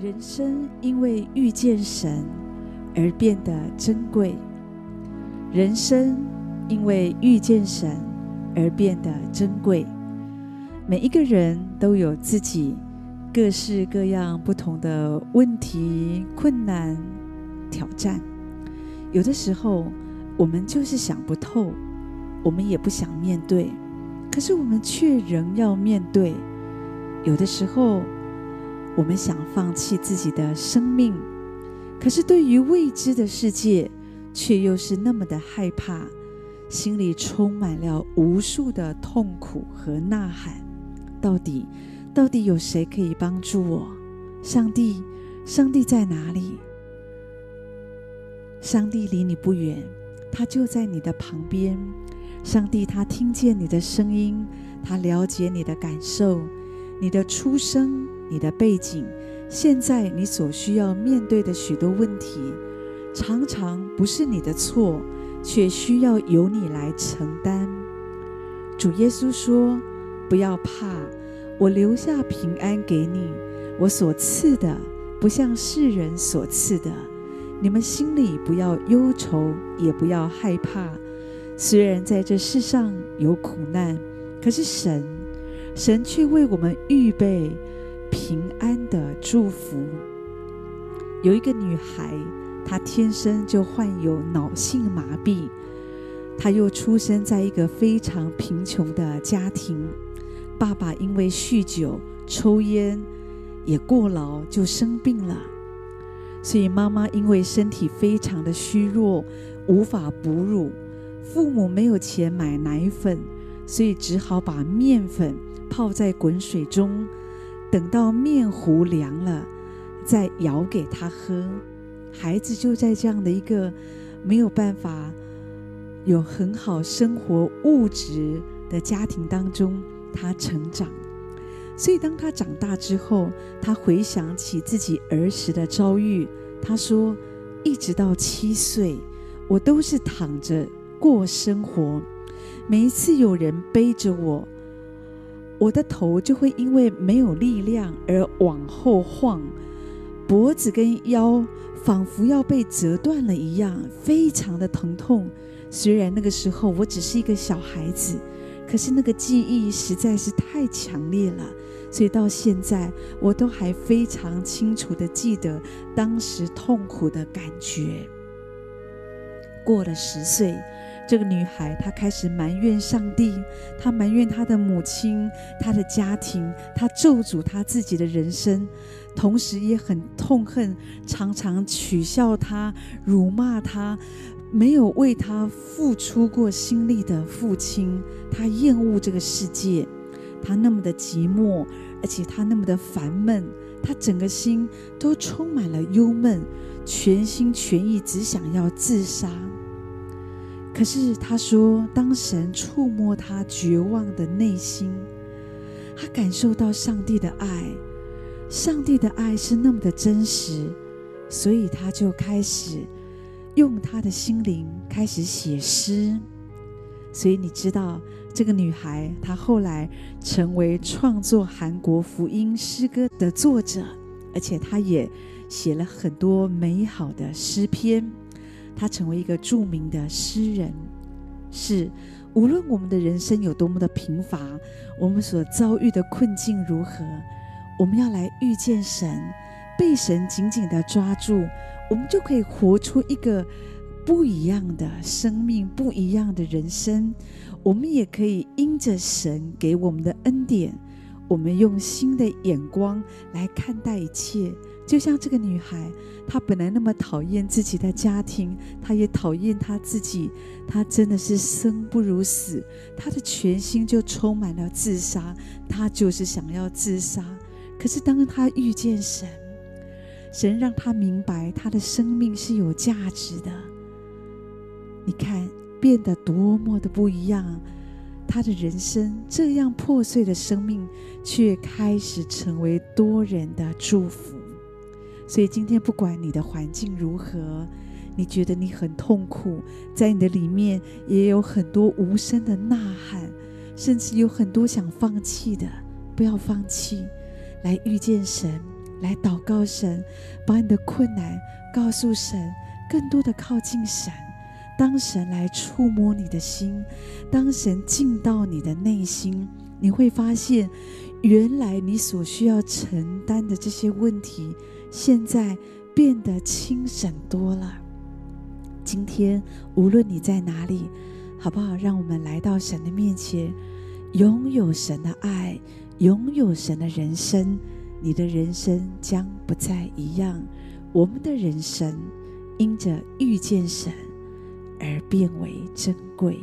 人生因为遇见神而变得珍贵，人生因为遇见神而变得珍贵。每一个人都有自己各式各样不同的问题、困难、挑战。有的时候，我们就是想不透，我们也不想面对，可是我们却仍要面对。有的时候，我们想放弃自己的生命，可是对于未知的世界，却又是那么的害怕，心里充满了无数的痛苦和呐喊。到底，到底有谁可以帮助我？上帝，上帝在哪里？上帝离你不远，他就在你的旁边。上帝，他听见你的声音，他了解你的感受，你的出生。你的背景，现在你所需要面对的许多问题，常常不是你的错，却需要由你来承担。主耶稣说：“不要怕，我留下平安给你，我所赐的不像世人所赐的。你们心里不要忧愁，也不要害怕。虽然在这世上有苦难，可是神，神却为我们预备。”平安的祝福。有一个女孩，她天生就患有脑性麻痹，她又出生在一个非常贫穷的家庭，爸爸因为酗酒、抽烟也过劳，就生病了。所以妈妈因为身体非常的虚弱，无法哺乳，父母没有钱买奶粉，所以只好把面粉泡在滚水中。等到面糊凉了，再舀给他喝。孩子就在这样的一个没有办法有很好生活物质的家庭当中，他成长。所以当他长大之后，他回想起自己儿时的遭遇，他说：“一直到七岁，我都是躺着过生活。每一次有人背着我。”我的头就会因为没有力量而往后晃，脖子跟腰仿佛要被折断了一样，非常的疼痛。虽然那个时候我只是一个小孩子，可是那个记忆实在是太强烈了，所以到现在我都还非常清楚的记得当时痛苦的感觉。过了十岁。这个女孩，她开始埋怨上帝，她埋怨她的母亲、她的家庭，她咒诅她自己的人生，同时也很痛恨常常取笑她、辱骂她、没有为她付出过心力的父亲。她厌恶这个世界，她那么的寂寞，而且她那么的烦闷，她整个心都充满了忧闷，全心全意只想要自杀。可是他说，当神触摸他绝望的内心，他感受到上帝的爱，上帝的爱是那么的真实，所以他就开始用他的心灵开始写诗。所以你知道，这个女孩她后来成为创作韩国福音诗歌的作者，而且她也写了很多美好的诗篇。他成为一个著名的诗人，是无论我们的人生有多么的贫乏，我们所遭遇的困境如何，我们要来遇见神，被神紧紧的抓住，我们就可以活出一个不一样的生命，不一样的人生。我们也可以因着神给我们的恩典，我们用新的眼光来看待一切。就像这个女孩，她本来那么讨厌自己的家庭，她也讨厌她自己，她真的是生不如死，她的全心就充满了自杀，她就是想要自杀。可是当她遇见神，神让她明白她的生命是有价值的。你看，变得多么的不一样，她的人生这样破碎的生命，却开始成为多人的祝福。所以今天，不管你的环境如何，你觉得你很痛苦，在你的里面也有很多无声的呐喊，甚至有很多想放弃的，不要放弃，来遇见神，来祷告神，把你的困难告诉神，更多的靠近神。当神来触摸你的心，当神进到你的内心，你会发现，原来你所需要承担的这些问题，现在变得轻省多了。今天无论你在哪里，好不好？让我们来到神的面前，拥有神的爱，拥有神的人生，你的人生将不再一样。我们的人生因着遇见神而变为珍贵。